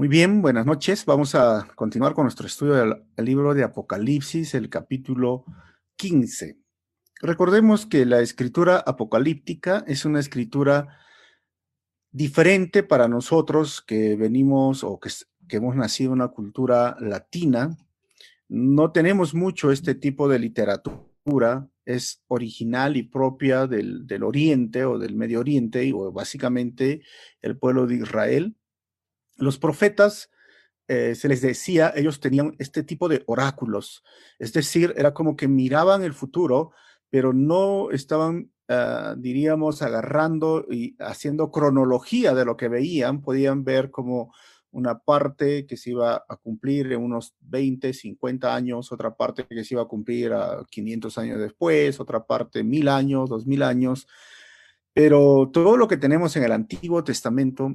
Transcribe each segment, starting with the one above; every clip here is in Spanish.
Muy bien, buenas noches. Vamos a continuar con nuestro estudio del, libro de Apocalipsis, el capítulo 15. Recordemos que la escritura apocalíptica es una escritura diferente para nosotros que venimos o que, hemos nacido en una cultura latina. No tenemos mucho este tipo de literatura, es original y propia del, del Oriente o del Medio Oriente, o básicamente el pueblo de Israel los profetas, eh, se les decía, ellos tenían este tipo de oráculos, es decir, era como que miraban el futuro, pero no estaban, ah, diríamos, agarrando y haciendo cronología de lo que veían, podían ver como una parte que se iba a cumplir en unos 20, 50 años, otra parte que se iba a cumplir a 500 años después, otra parte mil años, dos mil años. Pero todo lo que tenemos en el Antiguo Testamento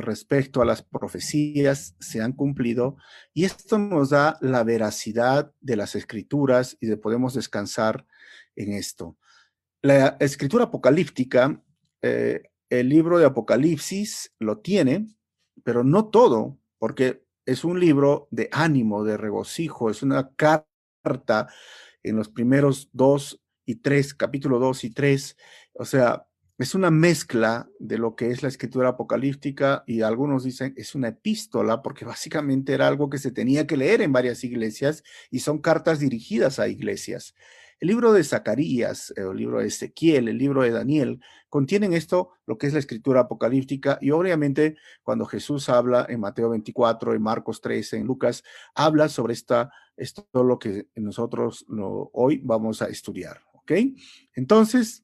respecto a las profecías se han cumplido y esto nos da la veracidad de las escrituras y de podemos descansar en esto. La escritura apocalíptica, eh, el libro de Apocalipsis lo tiene, pero no todo, porque es un libro de ánimo, de regocijo, es una carta en los primeros dos y tres, capítulo dos y tres, o sea, es una mezcla de lo que es la escritura apocalíptica y algunos dicen es una epístola porque básicamente era algo que se tenía que leer en varias iglesias y son cartas dirigidas a iglesias. El libro de Zacarías, el libro de Ezequiel, el libro de Daniel, contienen esto, lo que es la escritura apocalíptica, y obviamente cuando Jesús habla en Mateo 24, en Marcos 13, en Lucas, habla sobre esta, esto lo que nosotros hoy vamos a estudiar, ¿ok? Entonces,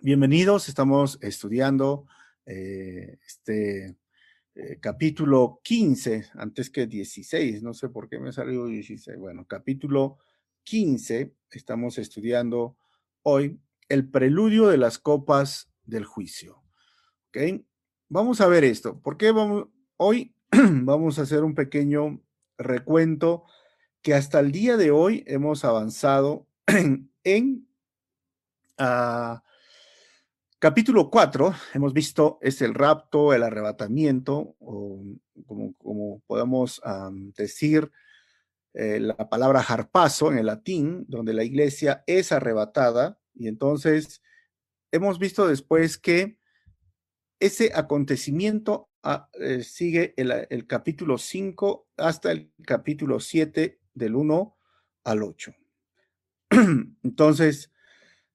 Bienvenidos, estamos estudiando eh, este eh, capítulo 15, antes que 16, no sé por qué me salió 16. Bueno, capítulo 15, estamos estudiando hoy el preludio de las copas del juicio. ¿Ok? Vamos a ver esto. ¿Por qué vamos? Hoy vamos a hacer un pequeño recuento que hasta el día de hoy hemos avanzado en, ah, Capítulo 4, hemos visto, es el rapto, el arrebatamiento, o como, podemos decir eh, la palabra harpazo en el latín, donde la iglesia es arrebatada. Y entonces hemos visto después que ese acontecimiento ah, eh, sigue el, el, capítulo 5 hasta el capítulo 7 del 1 al 8. Entonces,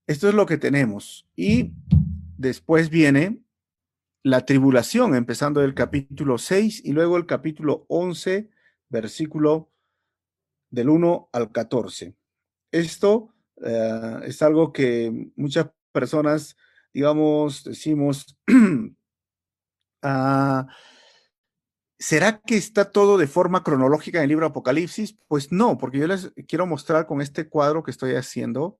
esto es lo que tenemos. Y Después viene la tribulación, empezando del capítulo 6 y luego el capítulo 11, versículo del 1 al 14. Esto eh, es algo que muchas personas, digamos, decimos, ah, ¿será que está todo de forma cronológica en el libro Apocalipsis? Pues no, porque yo les quiero mostrar con este cuadro que estoy haciendo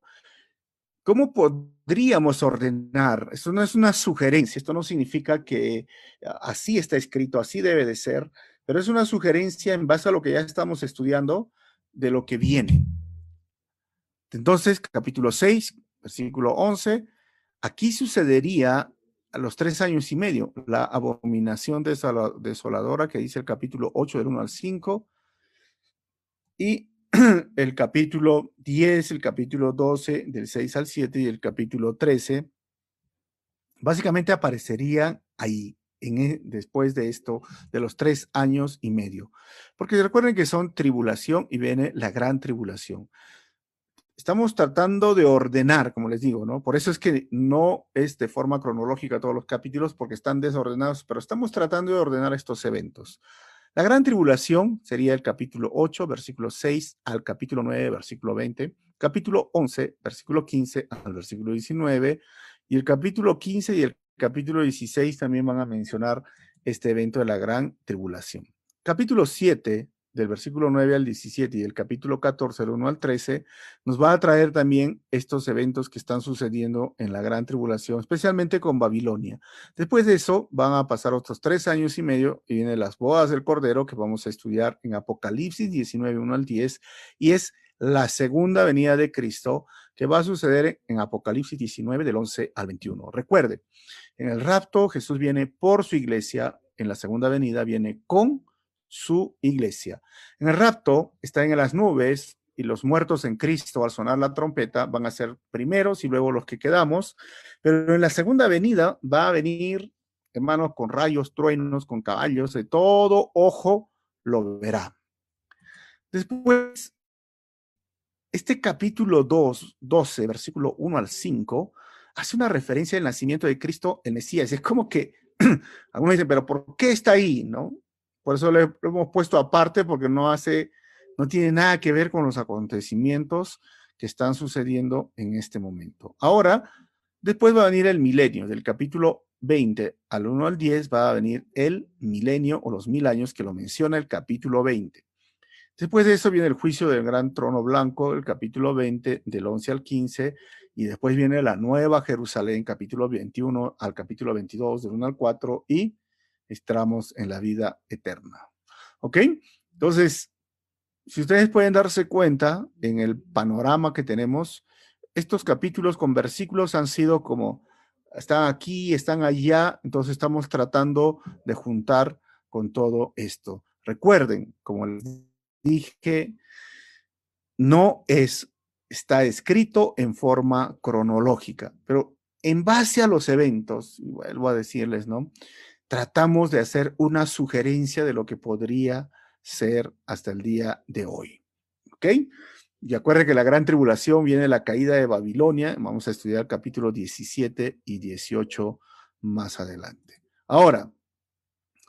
¿Cómo podríamos ordenar? Esto no es una sugerencia, esto no significa que así está escrito, así debe de ser, pero es una sugerencia en base a lo que ya estamos estudiando de lo que viene. Entonces, capítulo 6, versículo 11, aquí sucedería a los tres años y medio la abominación desoladora que dice el capítulo 8 del 1 al 5 y el capítulo 10, el capítulo 12, del 6 al 7 y el capítulo 13, básicamente aparecerían ahí, en, e, después de esto, de los tres años y medio. Porque recuerden que son tribulación y viene la gran tribulación. Estamos tratando de ordenar, como les digo, ¿no? Por eso es que no es de forma cronológica todos los capítulos porque están desordenados, pero estamos tratando de ordenar estos eventos. La gran tribulación sería el capítulo 8, versículo 6 al capítulo 9, versículo 20, capítulo 11, versículo 15 al versículo 19, y el capítulo 15 y el capítulo 16 también van a mencionar este evento de la gran tribulación. Capítulo 7 del versículo 9 al 17 y el capítulo 14, del 1 al 13, nos va a traer también estos eventos que están sucediendo en la gran tribulación, especialmente con Babilonia. Después de eso, van a pasar otros tres años y medio y vienen las bodas del Cordero que vamos a estudiar en Apocalipsis 19, 1 al 10, y es la segunda venida de Cristo que va a suceder en Apocalipsis 19 del 11 al 21. Recuerde, en el rapto Jesús viene por su iglesia en la segunda venida viene con su iglesia. En el rapto está en las nubes y los muertos en Cristo al sonar la trompeta van a ser primeros y luego los que quedamos, pero en la segunda venida va a venir, hermanos, con rayos, truenos, con caballos, de todo ojo lo verá. Después, este capítulo 2, 12, versículo 1 al 5, hace una referencia al nacimiento de Cristo, el Mesías. Es como que algunos dicen, pero ¿por qué está ahí? ¿No? Por eso lo hemos puesto aparte, porque no hace no tiene nada que ver con los acontecimientos que están sucediendo en este momento. Ahora, después va a venir el milenio, del capítulo 20 al 1 al 10 va a venir el milenio o los mil años que lo menciona el capítulo 20. Después de eso viene el juicio del gran trono blanco, el capítulo 20 del 11 al 15, y después viene la nueva Jerusalén, capítulo 21 al capítulo 22, del 1 al 4, y estamos en la vida eterna. ¿Ok? Entonces, si ustedes pueden darse cuenta en el panorama que tenemos, estos capítulos con versículos han sido como, están aquí, están allá, entonces estamos tratando de juntar con todo esto. Recuerden, como les dije, no es, está escrito en forma cronológica, pero en base a los eventos, vuelvo a decirles, ¿no? Tratamos de hacer una sugerencia de lo que podría ser hasta el día de hoy. ¿Ok? Y acuérdense que la gran tribulación viene de la caída de Babilonia. Vamos a estudiar capítulo 17 y 18 más adelante. Ahora,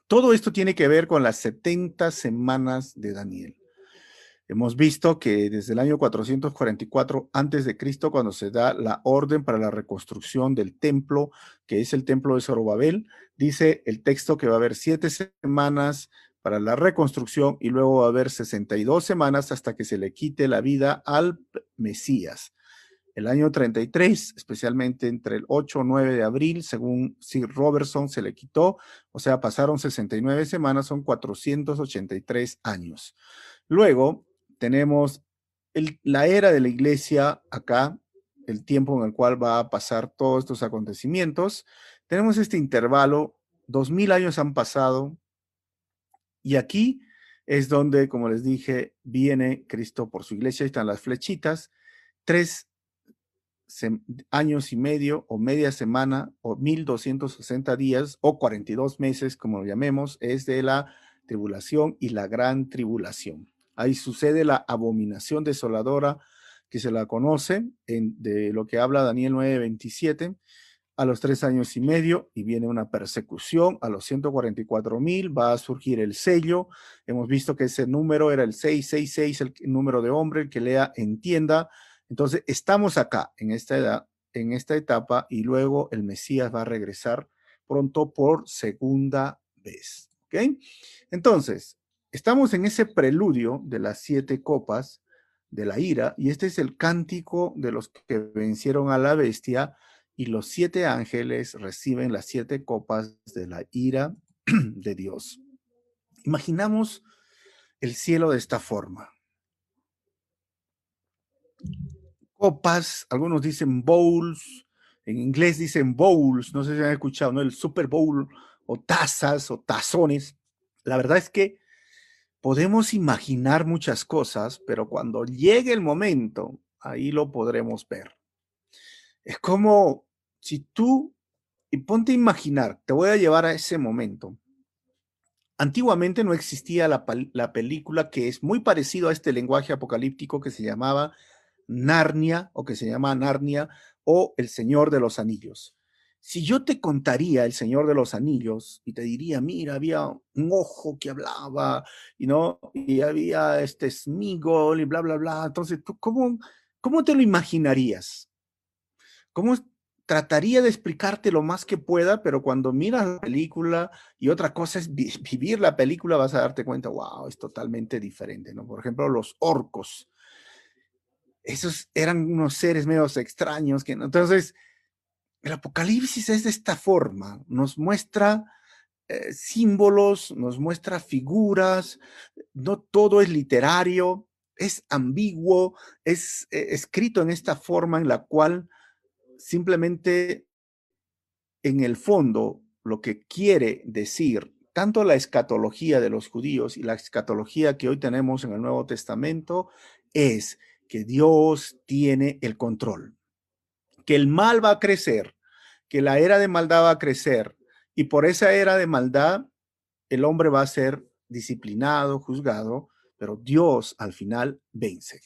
todo esto tiene que ver con las 70 semanas de Daniel. Hemos visto que desde el año 444 antes de Cristo, cuando se da la orden para la reconstrucción del templo, que es el templo de Zorobabel, dice el texto que va a haber siete semanas para la reconstrucción y luego va a haber 62 semanas hasta que se le quite la vida al Mesías. El año 33, especialmente entre el 8 o 9 de abril, según Sir Robertson, se le quitó, o sea, pasaron 69 semanas, son 483 años. Luego tenemos la era de la iglesia acá, el tiempo en el cual va a pasar todos estos acontecimientos. Tenemos este intervalo, 2000 años han pasado, y aquí es donde, como les dije, viene Cristo por su iglesia. Ahí están las flechitas. Tres años y medio o media semana o 1260 días o 42 meses, como lo llamemos, es de la tribulación y la gran tribulación. Ahí sucede la abominación desoladora que se la conoce en, de lo que habla Daniel 9:27 a los tres años y medio y viene una persecución. A los 144 mil va a surgir el sello. Hemos visto que ese número era el 666, el número de hombre, el que lea entienda. Entonces, estamos acá en esta edad, en esta etapa y luego el Mesías va a regresar pronto por segunda vez. ¿Ok? Entonces, estamos en ese preludio de las siete copas de la ira y este es el cántico de los que vencieron a la bestia y los siete ángeles reciben las siete copas de la ira de Dios. Imaginamos el cielo de esta forma. Copas, algunos dicen bowls, en inglés dicen bowls, no sé si han escuchado, ¿no? El Super Bowl o tazas o tazones. La verdad es que podemos imaginar muchas cosas, pero cuando llegue el momento, ahí lo podremos ver. Es como si tú, y ponte a imaginar, te voy a llevar a ese momento. Antiguamente no existía la, película que es muy parecido a este lenguaje apocalíptico que se llamaba Narnia o que se llama Narnia o El Señor de los Anillos. Si yo te contaría El Señor de los Anillos y te diría, mira, había un ojo que hablaba y no y había este Smigol y bla bla bla, entonces tú cómo cómo te lo imaginarías? ¿Cómo trataría de explicarte lo más que pueda, pero cuando miras la película y otra cosa es vivir la película, vas a darte cuenta, wow, es totalmente diferente, ¿no? Por ejemplo, los orcos. Esos eran unos seres medio extraños que entonces el apocalipsis es de esta forma, nos muestra eh, símbolos, nos muestra figuras, no todo es literario, es ambiguo, es eh, escrito en esta forma en la cual simplemente en el fondo lo que quiere decir tanto la escatología de los judíos y la escatología que hoy tenemos en el Nuevo Testamento es que Dios tiene el control, que el mal va a crecer, que la era de maldad va a crecer y por esa era de maldad el hombre va a ser disciplinado, juzgado, pero Dios al final vence.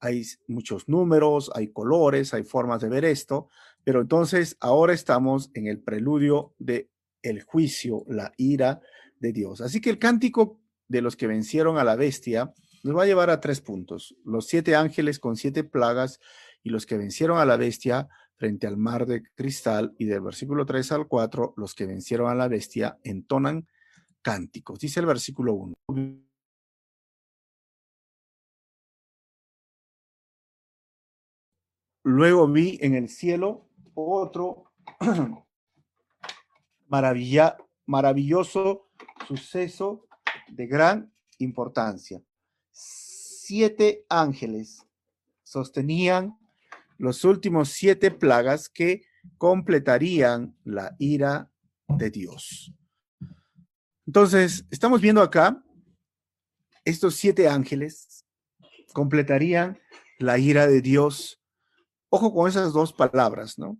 Hay muchos números, hay colores, hay formas de ver esto, pero entonces ahora estamos en el preludio de el juicio, la ira de Dios. Así que el cántico de los que vencieron a la bestia nos va a llevar a tres puntos. Los siete ángeles con siete plagas y los que vencieron a la bestia frente al mar de cristal y del versículo 3 al 4, los que vencieron a la bestia entonan cánticos. Dice el versículo 1. Luego vi en el cielo otro maravilla, maravilloso suceso de gran importancia. Siete ángeles sostenían los últimos siete plagas que completarían la ira de Dios. Entonces, estamos viendo acá, estos siete ángeles completarían la ira de Dios. Ojo con esas dos palabras, ¿no?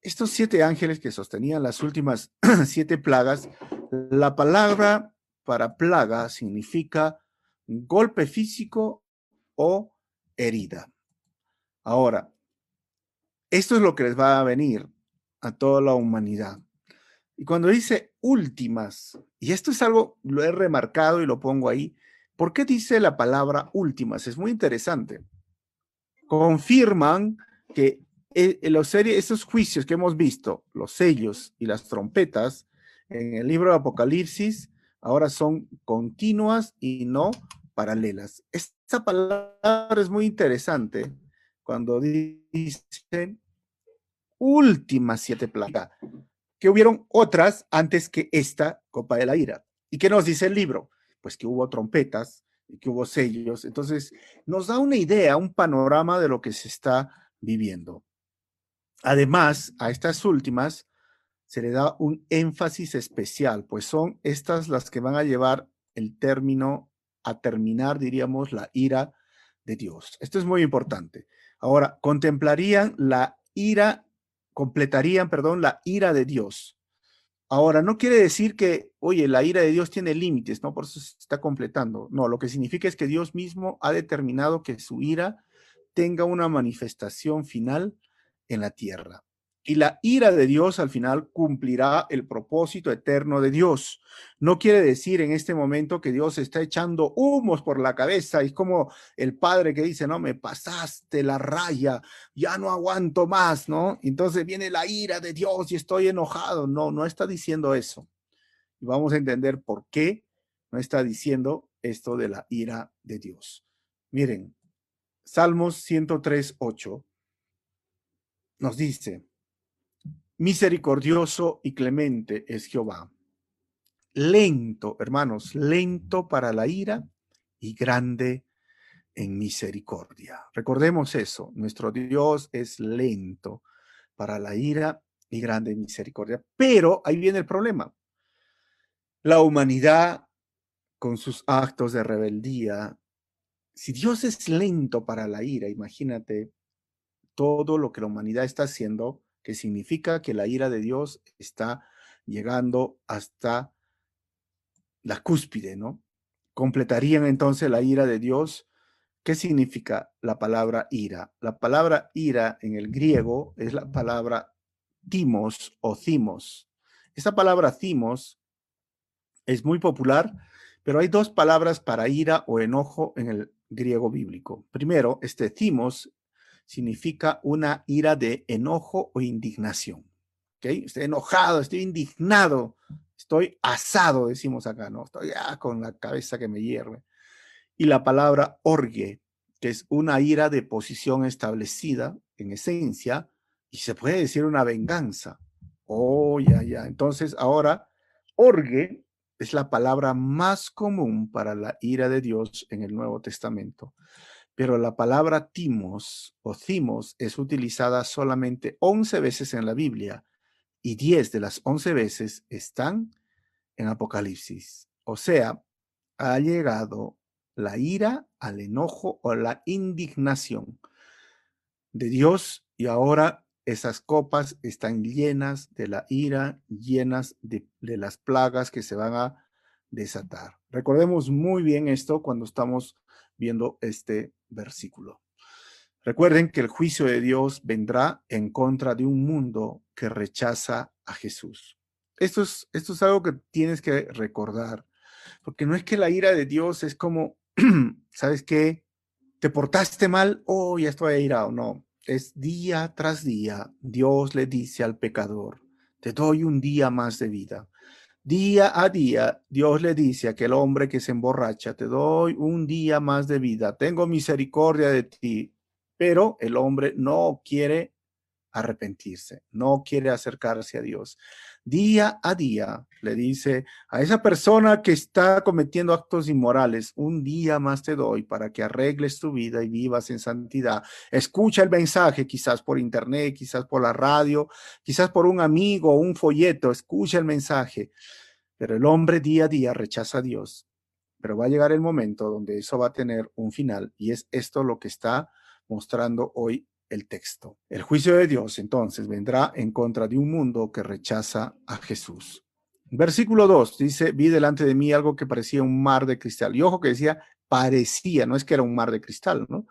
Estos siete ángeles que sostenían las últimas siete plagas, la palabra para plaga significa golpe físico o herida. Ahora, esto es lo que les va a venir a toda la humanidad. Y cuando dice últimas, y esto es algo, lo he remarcado y lo pongo ahí, ¿por qué dice la palabra últimas? Es muy interesante. Confirman que eh, los estos juicios que hemos visto, los sellos y las trompetas, en el libro de Apocalipsis, ahora son continuas y no paralelas. Esta palabra es muy interesante cuando dice últimas siete plagas que hubieron otras antes que esta copa de la ira. ¿Y qué nos dice el libro? Pues que hubo trompetas que hubo sellos. Entonces, nos da una idea, un panorama de lo que se está viviendo. Además, a estas últimas se le da un énfasis especial, pues son estas las que van a llevar el término a terminar, diríamos, la ira de Dios. Esto es muy importante. Ahora, contemplarían la ira completarían, perdón, la ira de Dios. Ahora, no quiere decir que, oye, la ira de Dios tiene límites, ¿no? Por eso se está completando. No, lo que significa es que Dios mismo ha determinado que su ira tenga una manifestación final en la tierra. Y la ira de Dios al final cumplirá el propósito eterno de Dios. No quiere decir en este momento que Dios está echando humos por la cabeza. Es como el padre que dice, no, me pasaste la raya, ya no aguanto más, ¿no? Entonces viene la ira de Dios y estoy enojado. No, no está diciendo eso. Y vamos a entender por qué no está diciendo esto de la ira de Dios. Miren, Salmos 103, 8 nos dice, Misericordioso y clemente es Jehová. Lento, hermanos, lento para la ira y grande en misericordia. Recordemos eso, nuestro Dios es lento para la ira y grande en misericordia. Pero ahí viene el problema. La humanidad con sus actos de rebeldía, si Dios es lento para la ira, imagínate todo lo que la humanidad está haciendo que significa que la ira de Dios está llegando hasta la cúspide, ¿no? Completarían entonces la ira de Dios. ¿Qué significa la palabra ira? La palabra ira en el griego es la palabra timos o cimos. Esta palabra cimos es muy popular, pero hay dos palabras para ira o enojo en el griego bíblico. Primero, este cimos significa una ira de enojo o indignación. ¿Ok? Estoy enojado, estoy indignado, estoy asado, decimos acá, ¿no? Estoy ya con la cabeza que me hierve. Y la palabra orgue, que es una ira de posición establecida en esencia, y se puede decir una venganza. Oh, ya, ya. Entonces, ahora, orgue es la palabra más común para la ira de Dios en el Nuevo Testamento pero la palabra timos o cimos es utilizada solamente 11 veces en la Biblia y 10 de las 11 veces están en Apocalipsis. O sea, ha llegado la ira, al enojo o la indignación de Dios y ahora esas copas están llenas de la ira, llenas de, de, las plagas que se van a desatar. Recordemos muy bien esto cuando estamos viendo este versículo. Recuerden que el juicio de Dios vendrá en contra de un mundo que rechaza a Jesús. Esto es, esto es algo que tienes que recordar, porque no es que la ira de Dios es como, ¿sabes qué? Te portaste mal, oh, ya estoy airado. No, es día tras día, Dios le dice al pecador, te doy un día más de vida. Día a día, Dios le dice a aquel hombre que se emborracha, te doy un día más de vida, tengo misericordia de ti, pero el hombre no quiere arrepentirse, no quiere acercarse a Dios. Día a día le dice a esa persona que está cometiendo actos inmorales, un día más te doy para que arregles tu vida y vivas en santidad. Escucha el mensaje, quizás por internet, quizás por la radio, quizás por un amigo o un folleto, escucha el mensaje. Pero el hombre día a día rechaza a Dios. Pero va a llegar el momento donde eso va a tener un final y es esto lo que está mostrando hoy el texto. El juicio de Dios entonces vendrá en contra de un mundo que rechaza a Jesús. Versículo 2 dice, vi delante de mí algo que parecía un mar de cristal. Y ojo que decía, parecía, no es que era un mar de cristal, ¿no?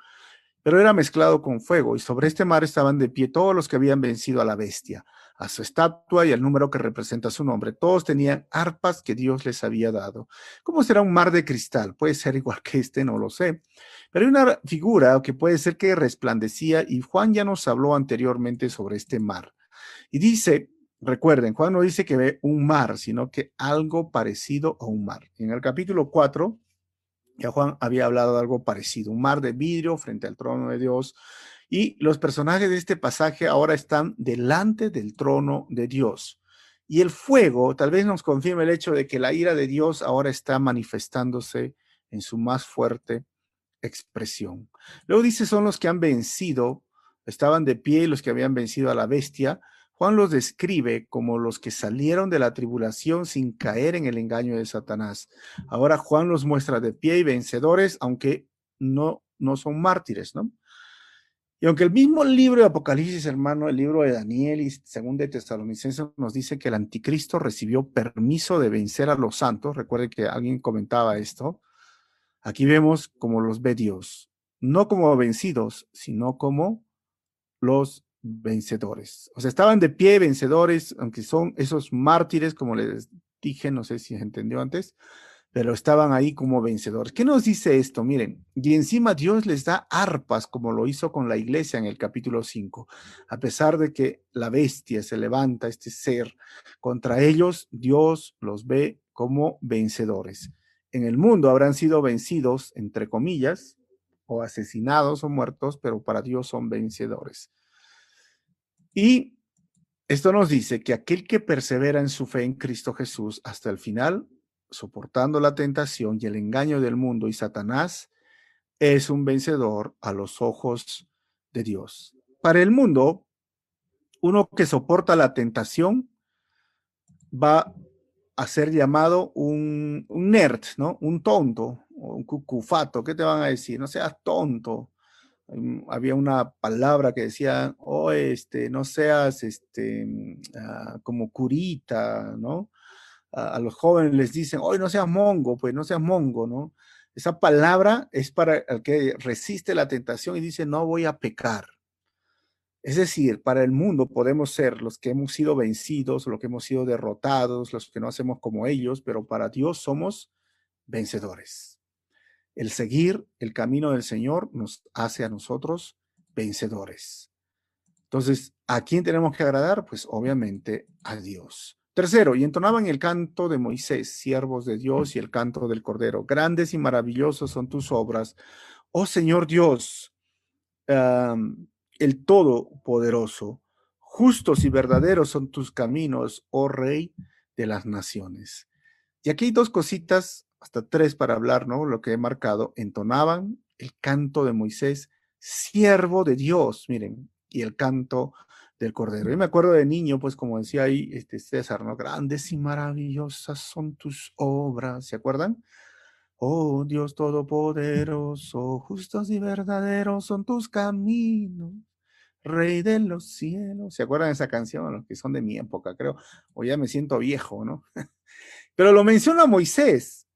Pero era mezclado con fuego y sobre este mar estaban de pie todos los que habían vencido a la bestia a su estatua y al número que representa su nombre. Todos tenían arpas que Dios les había dado. ¿Cómo será un mar de cristal? Puede ser igual que este, no lo sé. Pero hay una figura que puede ser que resplandecía y Juan ya nos habló anteriormente sobre este mar. Y dice, recuerden, Juan no dice que ve un mar, sino que algo parecido a un mar. En el capítulo 4, ya Juan había hablado de algo parecido, un mar de vidrio frente al trono de Dios y los personajes de este pasaje ahora están delante del trono de Dios. Y el fuego tal vez nos confirme el hecho de que la ira de Dios ahora está manifestándose en su más fuerte expresión. Luego dice, son los que han vencido, estaban de pie los que habían vencido a la bestia. Juan los describe como los que salieron de la tribulación sin caer en el engaño de Satanás. Ahora Juan los muestra de pie y vencedores, aunque no, no son mártires, ¿no? Y aunque el mismo libro de Apocalipsis, hermano, el libro de Daniel y según de Tesalonicenses nos dice que el anticristo recibió permiso de vencer a los santos, recuerde que alguien comentaba esto, aquí vemos como los ve Dios, no como vencidos, sino como los vencedores. O sea, estaban de pie vencedores, aunque son esos mártires, como les dije, no sé si se entendió antes, pero estaban ahí como vencedores. ¿Qué nos dice esto? Miren, y encima Dios les da arpas como lo hizo con la iglesia en el capítulo 5. A pesar de que la bestia se levanta, este ser, contra ellos Dios los ve como vencedores. En el mundo habrán sido vencidos, entre comillas, o asesinados o muertos, pero para Dios son vencedores. Y esto nos dice que aquel que persevera en su fe en Cristo Jesús hasta el final soportando la tentación y el engaño del mundo y Satanás, es un vencedor a los ojos de Dios. Para el mundo, uno que soporta la tentación va a ser llamado un, nerd, ¿no? Un tonto, un cucufato. ¿Qué te van a decir? No seas tonto. Mm, había una palabra que decía, oh, este, no seas este, mm, ah, como curita, ¿no? A, los jóvenes les dicen, hoy no seas mongo, pues no seas mongo, ¿no? Esa palabra es para el que resiste la tentación y dice, no voy a pecar. Es decir, para el mundo podemos ser los que hemos sido vencidos, los que hemos sido derrotados, los que no hacemos como ellos, pero para Dios somos vencedores. El seguir el camino del Señor nos hace a nosotros vencedores. Entonces, ¿a quién tenemos que agradar? Pues obviamente a Dios. Tercero, y entonaban el canto de Moisés, siervos de Dios, y el canto del Cordero. Grandes y maravillosos son tus obras, oh Señor Dios, el Todopoderoso. Justos y verdaderos son tus caminos, oh Rey de las naciones. Y aquí hay dos cositas, hasta tres para hablar, ¿no? Lo que he marcado. Entonaban el canto de Moisés, siervo de Dios, miren, y el canto del Cordero. Y me acuerdo de niño, pues como decía ahí este César, ¿no? Grandes y maravillosas son tus obras, ¿se acuerdan? Oh Dios Todopoderoso, justos y verdaderos son tus caminos, Rey de los cielos. ¿Se acuerdan de esa canción? Que son de mi época, creo. O ya me siento viejo, ¿no? Pero lo menciona Moisés.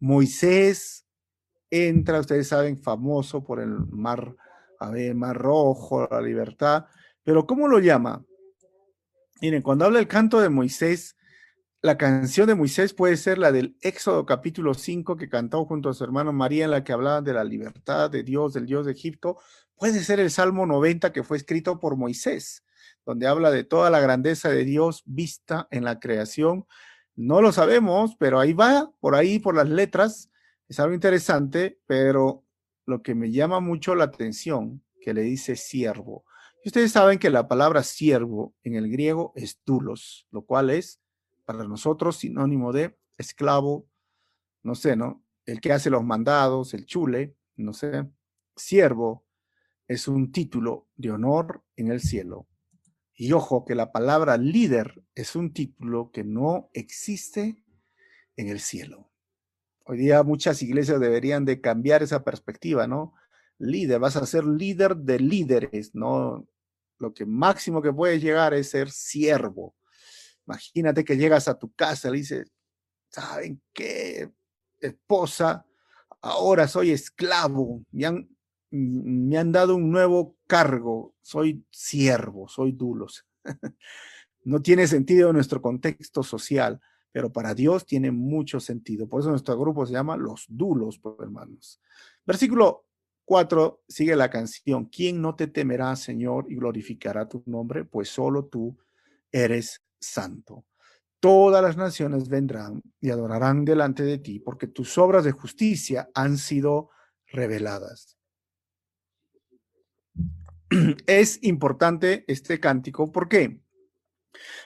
Moisés entra, ustedes saben, famoso por el mar, a ver, mar rojo, la libertad. Pero ¿cómo lo llama? Miren, cuando habla el canto de Moisés, la canción de Moisés puede ser la del Éxodo capítulo 5 que cantó junto a su hermano María en la que hablaba de la libertad de Dios, del Dios de Egipto. Puede ser el Salmo 90 que fue escrito por Moisés, donde habla de toda la grandeza de Dios vista en la creación. No lo sabemos, pero ahí va, por ahí, por las letras. Es algo interesante, pero lo que me llama mucho la atención, que le dice siervo. Y ustedes saben que la palabra siervo en el griego es dulos, lo cual es para nosotros sinónimo de esclavo, no sé, ¿no? El que hace los mandados, el chule, no sé. Siervo es un título de honor en el cielo. Y ojo que la palabra líder es un título que no existe en el cielo. Hoy día muchas iglesias deberían de cambiar esa perspectiva, ¿no? Líder, vas a ser líder de líderes, ¿no? Lo que máximo que puedes llegar es ser siervo. Imagínate que llegas a tu casa y le dices, ¿saben qué? Esposa, ahora soy esclavo, me han, me han dado un nuevo cargo, soy siervo, soy dulos. no tiene sentido en nuestro contexto social, pero para Dios tiene mucho sentido. Por eso nuestro grupo se llama Los Dulos, pues, hermanos. Versículo 4 sigue la canción. ¿Quién no te temerá, Señor, y glorificará tu nombre? Pues solo tú eres santo. Todas las naciones vendrán y adorarán delante de ti, porque tus obras de justicia han sido reveladas. Es importante este cántico, ¿por qué?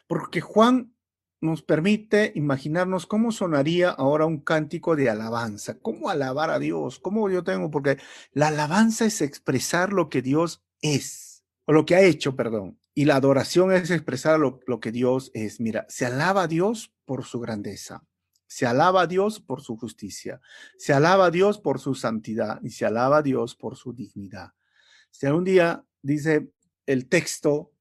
Porque Juan nos permite imaginarnos cómo sonaría ahora un cántico de alabanza, cómo alabar a Dios, cómo yo tengo, porque la alabanza es expresar lo que Dios es, o lo que ha hecho, perdón. Y la adoración es expresar lo, que Dios es. Mira, se alaba a Dios por su grandeza, se alaba a Dios por su justicia, se alaba a Dios por su santidad y se alaba a Dios por su dignidad. Si algún día dice el texto,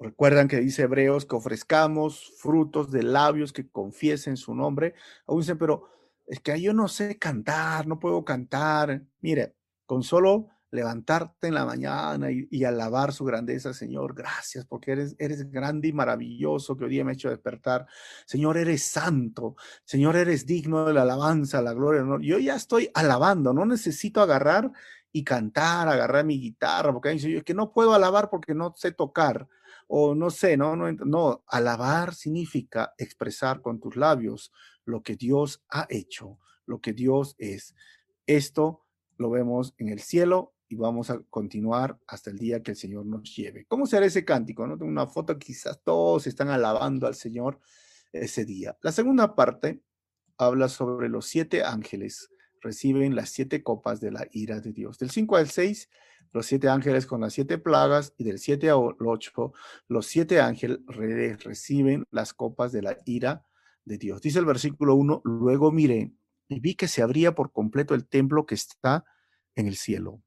recuerdan que dice Hebreos que ofrezcamos frutos de labios que confiesen su nombre, aún dicen, pero es que yo no sé cantar, no puedo cantar. Mire, con solo levantarte en la mañana y, alabar su grandeza, Señor. Gracias porque eres, eres grande y maravilloso que hoy me ha hecho despertar. Señor, eres santo. Señor, eres digno de la alabanza, la gloria. ¿no? Yo ya estoy alabando, no necesito agarrar y cantar, agarrar mi guitarra, porque hay es que no puedo alabar porque no sé tocar o no sé, no, no, no, alabar significa expresar con tus labios lo que Dios ha hecho, lo que Dios es. Esto lo vemos en el cielo y vamos a continuar hasta el día que el Señor nos lleve. ¿Cómo será ese cántico? ¿no? Tengo una foto, quizás todos están alabando al Señor ese día. La segunda parte habla sobre los siete ángeles reciben las siete copas de la ira de Dios. Del 5 al 6, los siete ángeles con las siete plagas, y del 7 al 8, los siete ángeles reciben las copas de la ira de Dios. Dice el versículo 1, luego miré y vi que se abría por completo el templo que está en el cielo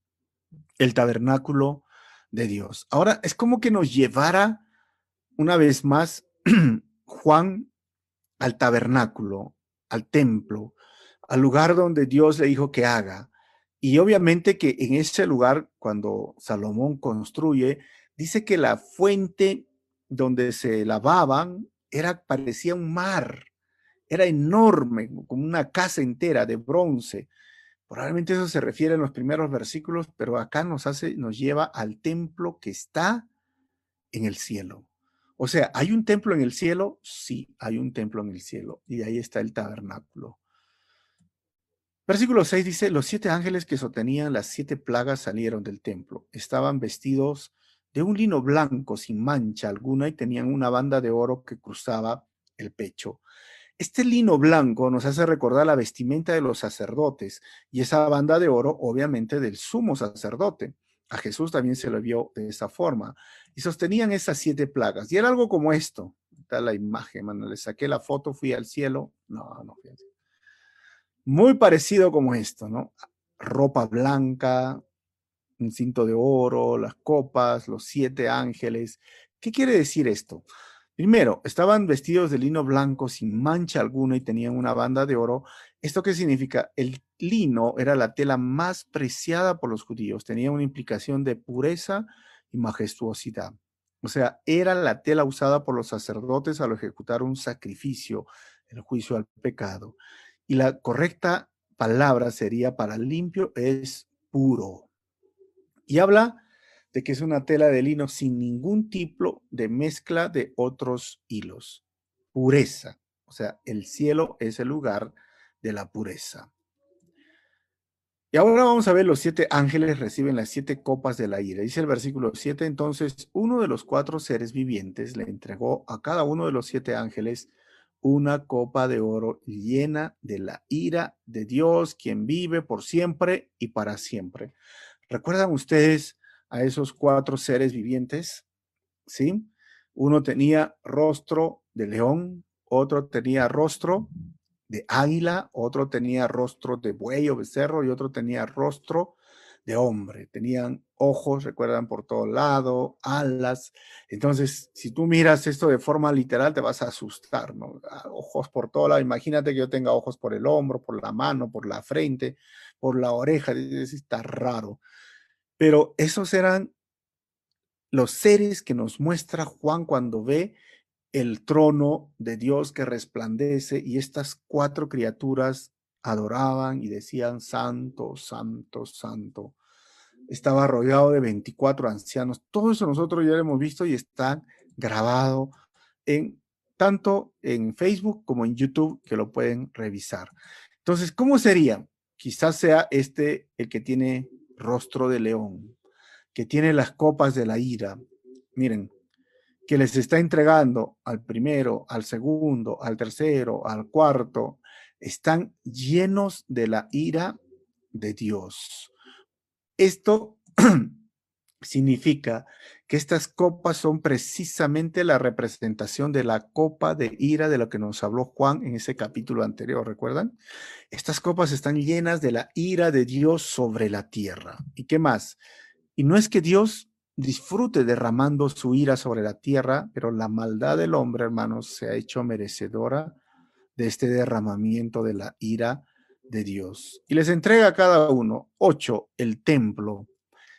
el tabernáculo de Dios. Ahora es como que nos llevara una vez más Juan al tabernáculo, al templo, al lugar donde Dios le dijo que haga. Y obviamente que en ese lugar, cuando Salomón construye, dice que la fuente donde se lavaban era, parecía un mar, era enorme, como una casa entera de bronce. Probablemente eso se refiere en los primeros versículos, pero acá nos hace, nos lleva al templo que está en el cielo. O sea, ¿hay un templo en el cielo? Sí, hay un templo en el cielo. Y ahí está el tabernáculo. Versículo 6 dice, los siete ángeles que sostenían las siete plagas salieron del templo. Estaban vestidos de un lino blanco sin mancha alguna y tenían una banda de oro que cruzaba el pecho. Este lino blanco nos hace recordar la vestimenta de los sacerdotes y esa banda de oro, obviamente, del sumo sacerdote. A Jesús también se lo vio de esa forma. Y sostenían esas siete plagas. Y era algo como esto. Está la imagen, mano. Le saqué la foto, fui al cielo. No, no fui. Muy parecido como esto, ¿no? Ropa blanca, un cinto de oro, las copas, los siete ángeles. ¿Qué quiere decir esto? Primero, estaban vestidos de lino blanco sin mancha alguna y tenían una banda de oro. ¿Esto qué significa? El lino era la tela más preciada por los judíos, tenía una implicación de pureza y majestuosidad. O sea, era la tela usada por los sacerdotes al ejecutar un sacrificio, el juicio al pecado. Y la correcta palabra sería para limpio es puro. Y habla de que es una tela de lino sin ningún tipo de mezcla de otros hilos. Pureza. O sea, el cielo es el lugar de la pureza. Y ahora vamos a ver los siete ángeles reciben las siete copas de la ira. Dice el versículo 7, entonces uno de los cuatro seres vivientes le entregó a cada uno de los siete ángeles una copa de oro llena de la ira de Dios, quien vive por siempre y para siempre. ¿Recuerdan ustedes a esos cuatro seres vivientes, ¿sí? Uno tenía rostro de león, otro tenía rostro de águila, otro tenía rostro de buey o becerro y otro tenía rostro de hombre. Tenían ojos, recuerdan, por todo lado, alas. Entonces, si tú miras esto de forma literal, te vas a asustar, ¿no? Ah, ojos por todo lado. Imagínate que yo tenga ojos por el hombro, por la mano, por la frente, por la oreja. Está raro. Pero esos eran los seres que nos muestra Juan cuando ve el trono de Dios que resplandece y estas cuatro criaturas adoraban y decían, Santo, Santo, Santo. Estaba rodeado de 24 ancianos. Todo eso nosotros ya lo hemos visto y está grabado en tanto en Facebook como en YouTube que lo pueden revisar. Entonces, ¿cómo sería? Quizás sea este el que tiene rostro de león, que tiene las copas de la ira, miren, que les está entregando al primero, al segundo, al tercero, al cuarto, están llenos de la ira de Dios. Esto significa que estas copas son precisamente la representación de la copa de ira de lo que nos habló Juan en ese capítulo anterior, ¿recuerdan? Estas copas están llenas de la ira de Dios sobre la tierra. ¿Y qué más? Y no es que Dios disfrute derramando su ira sobre la tierra, pero la maldad del hombre, hermanos, se ha hecho merecedora de este derramamiento de la ira de Dios. Y les entrega a cada uno, ocho, el templo.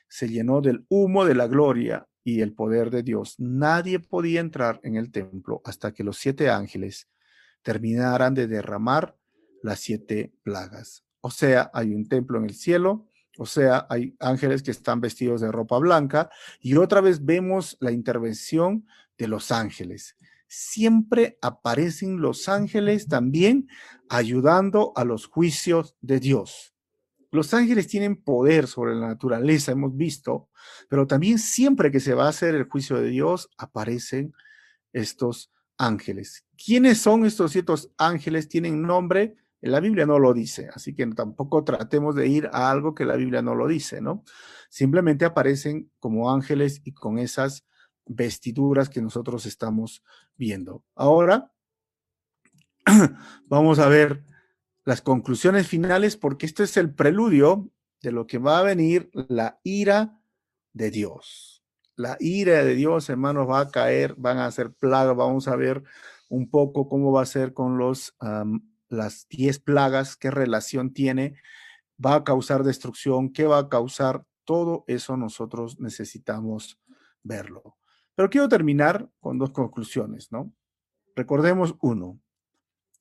Se llenó del humo de la gloria y el poder de Dios. Nadie podía entrar en el templo hasta que los siete ángeles terminaran de derramar las siete plagas. O sea, hay un templo en el cielo, o sea, hay ángeles que están vestidos de ropa blanca y otra vez vemos la intervención de los ángeles. Siempre aparecen los ángeles también ayudando a los juicios de Dios. Los ángeles tienen poder sobre la naturaleza, hemos visto, pero también siempre que se va a hacer el juicio de Dios, aparecen estos ángeles. ¿Quiénes son estos ciertos ángeles? ¿Tienen nombre? La Biblia no lo dice, así que tampoco tratemos de ir a algo que la Biblia no lo dice, ¿no? Simplemente aparecen como ángeles y con esas vestiduras que nosotros estamos viendo. Ahora, vamos a ver las conclusiones finales, porque esto es el preludio de lo que va a venir, la ira de Dios. La ira de Dios, hermanos, va a caer, van a ser plagas. Vamos a ver un poco cómo va a ser con los, las diez plagas, qué relación tiene, va a causar destrucción, qué va a causar. Todo eso nosotros necesitamos verlo. Pero quiero terminar con dos conclusiones, ¿no? Recordemos uno,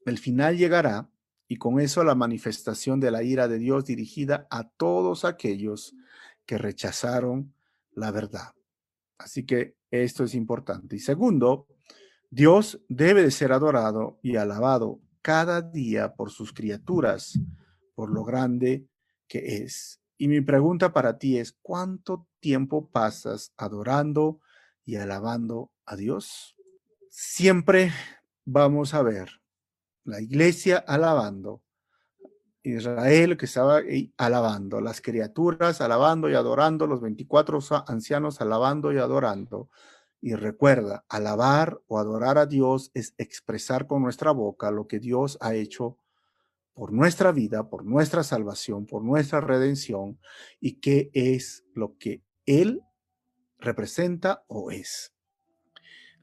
el final llegará y con eso la manifestación de la ira de Dios dirigida a todos aquellos que rechazaron la verdad. Así que esto es importante. Y segundo, Dios debe de ser adorado y alabado cada día por sus criaturas, por lo grande que es. Y mi pregunta para ti es, ¿cuánto tiempo pasas adorando y alabando a Dios? Siempre vamos a ver la iglesia alabando Israel que estaba alabando, las criaturas alabando y adorando, los 24 ancianos alabando y adorando. Y recuerda, alabar o adorar a Dios es expresar con nuestra boca lo que Dios ha hecho por nuestra vida, por nuestra salvación, por nuestra redención y qué es lo que Él representa o es.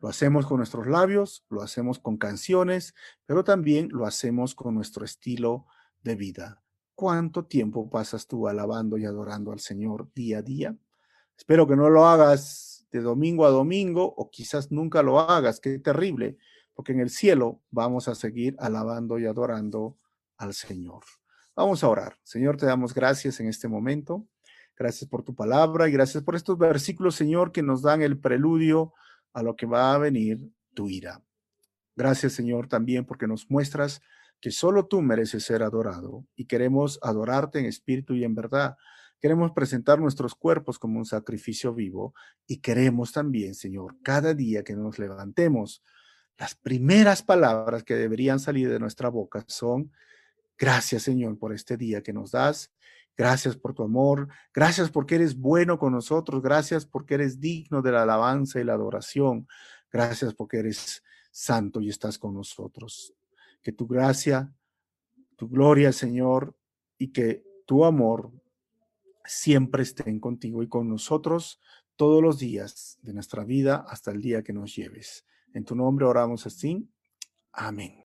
Lo hacemos con nuestros labios, lo hacemos con canciones, pero también lo hacemos con nuestro estilo de vida. ¿Cuánto tiempo pasas tú alabando y adorando al Señor día a día? Espero que no lo hagas de domingo a domingo o quizás nunca lo hagas, qué terrible, porque en el cielo vamos a seguir alabando y adorando al Señor. Vamos a orar. Señor, te damos gracias en este momento. Gracias por tu palabra y gracias por estos versículos, Señor, que nos dan el preludio a lo que va a venir tu ira. Gracias, Señor, también porque nos muestras que solo tú mereces ser adorado y queremos adorarte en espíritu y en verdad. Queremos presentar nuestros cuerpos como un sacrificio vivo y queremos también, Señor, cada día que nos levantemos, las primeras palabras que deberían salir de nuestra boca son, gracias, Señor, por este día que nos das Gracias por tu amor. Gracias porque eres bueno con nosotros. Gracias porque eres digno de la alabanza y la adoración. Gracias porque eres santo y estás con nosotros. Que tu gracia, tu gloria, Señor, y que tu amor siempre estén contigo y con nosotros todos los días de nuestra vida hasta el día que nos lleves. En tu nombre oramos así. Amén.